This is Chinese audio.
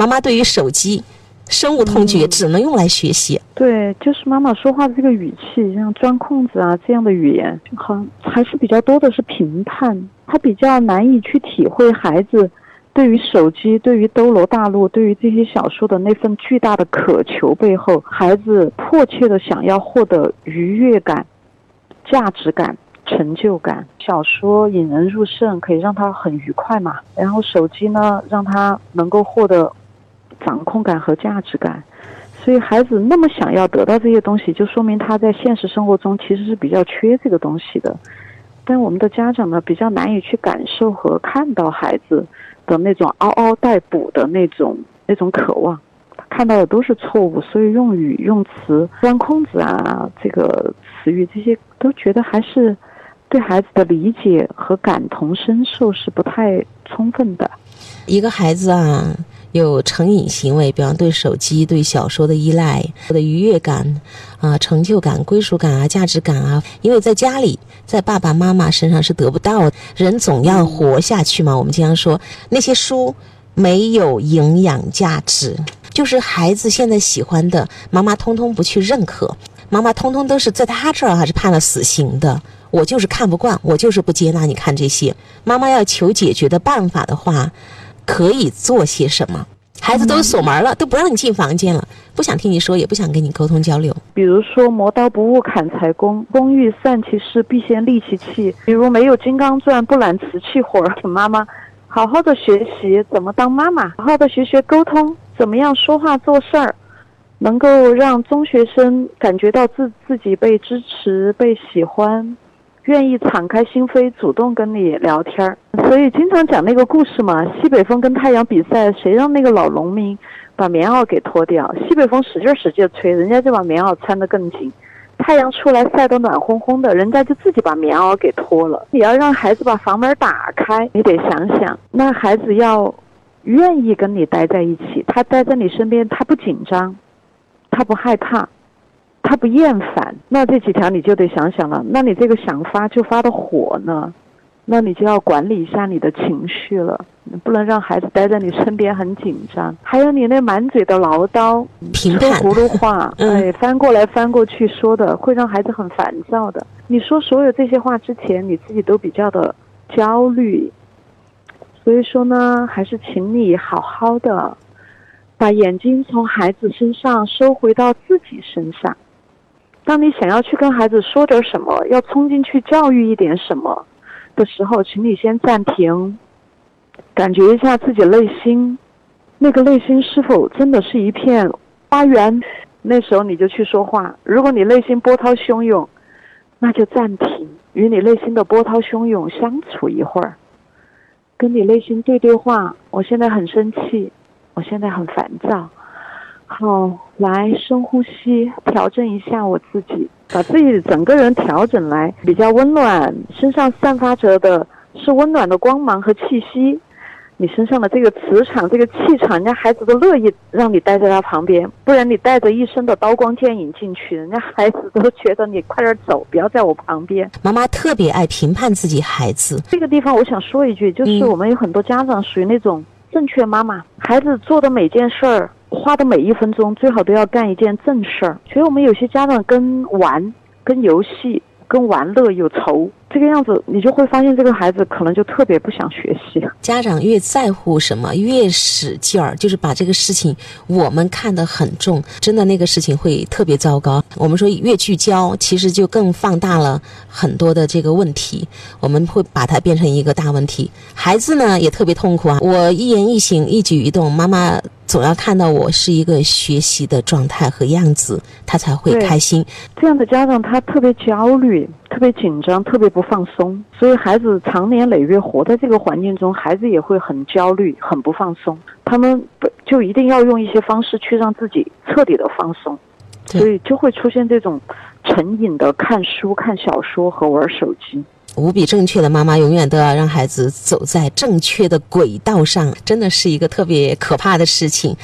妈妈对于手机深恶痛绝，只能用来学习。对，就是妈妈说话的这个语气，像钻空子啊这样的语言，很还是比较多的是评判，他比较难以去体会孩子对于手机、对于斗罗大陆、对于这些小说的那份巨大的渴求背后，孩子迫切的想要获得愉悦感、价值感。成就感，小说引人入胜，可以让他很愉快嘛。然后手机呢，让他能够获得掌控感和价值感。所以孩子那么想要得到这些东西，就说明他在现实生活中其实是比较缺这个东西的。但我们的家长呢，比较难以去感受和看到孩子的那种嗷嗷待哺的那种那种渴望，看到的都是错误。所以用语用词钻空子啊，这个词语这些都觉得还是。对孩子的理解和感同身受是不太充分的。一个孩子啊，有成瘾行为，比方对手机、对小说的依赖，的愉悦感啊、成就感、归属感啊、价值感啊，因为在家里，在爸爸妈妈身上是得不到。人总要活下去嘛。我们经常说，那些书没有营养价值，就是孩子现在喜欢的，妈妈通通不去认可，妈妈通通都是在他这儿还是判了死刑的。我就是看不惯，我就是不接纳你看这些。妈妈要求解决的办法的话，可以做些什么？孩子都锁门了，都不让你进房间了，不想听你说，也不想跟你沟通交流。比如说，磨刀不误砍柴工，工欲善其事，必先利其器。比如没有金刚钻，不揽瓷器活。请妈妈好好的学习怎么当妈妈，好好的学学沟通，怎么样说话做事儿，能够让中学生感觉到自自己被支持、被喜欢。愿意敞开心扉，主动跟你聊天儿，所以经常讲那个故事嘛。西北风跟太阳比赛，谁让那个老农民把棉袄给脱掉？西北风使劲使劲吹，人家就把棉袄穿得更紧。太阳出来晒得暖烘烘的，人家就自己把棉袄给脱了。你要让孩子把房门打开，你得想想，那孩子要愿意跟你待在一起，他待在你身边，他不紧张，他不害怕。他不厌烦，那这几条你就得想想了。那你这个想发就发的火呢，那你就要管理一下你的情绪了，不能让孩子待在你身边很紧张。还有你那满嘴的唠叨、说葫芦话，哎，翻过来翻过去说的，会让孩子很烦躁的。你说所有这些话之前，你自己都比较的焦虑，所以说呢，还是请你好好的把眼睛从孩子身上收回到自己身上。当你想要去跟孩子说点什么，要冲进去教育一点什么的时候，请你先暂停，感觉一下自己内心，那个内心是否真的是一片花园？那时候你就去说话。如果你内心波涛汹涌，那就暂停，与你内心的波涛汹涌相处一会儿，跟你内心对对话。我现在很生气，我现在很烦躁。好，来深呼吸，调整一下我自己，把自己整个人调整来比较温暖，身上散发着的是温暖的光芒和气息。你身上的这个磁场、这个气场，人家孩子都乐意让你待在他旁边，不然你带着一身的刀光剑影进去，人家孩子都觉得你快点走，不要在我旁边。妈妈特别爱评判自己孩子，这个地方我想说一句，就是我们有很多家长属于那种正确妈妈，孩子做的每件事儿。花的每一分钟最好都要干一件正事儿。所以我们有些家长跟玩、跟游戏、跟玩乐有仇。这个样子，你就会发现这个孩子可能就特别不想学习。家长越在乎什么，越使劲儿，就是把这个事情我们看得很重，真的那个事情会特别糟糕。我们说越聚焦，其实就更放大了很多的这个问题，我们会把它变成一个大问题。孩子呢也特别痛苦啊，我一言一行、一举一动，妈妈总要看到我是一个学习的状态和样子，他才会开心。这样的家长他特别焦虑。特别紧张，特别不放松，所以孩子长年累月活在这个环境中，孩子也会很焦虑、很不放松。他们就一定要用一些方式去让自己彻底的放松，所以就会出现这种成瘾的看书、看小说和玩手机。无比正确的妈妈，永远都要让孩子走在正确的轨道上，真的是一个特别可怕的事情。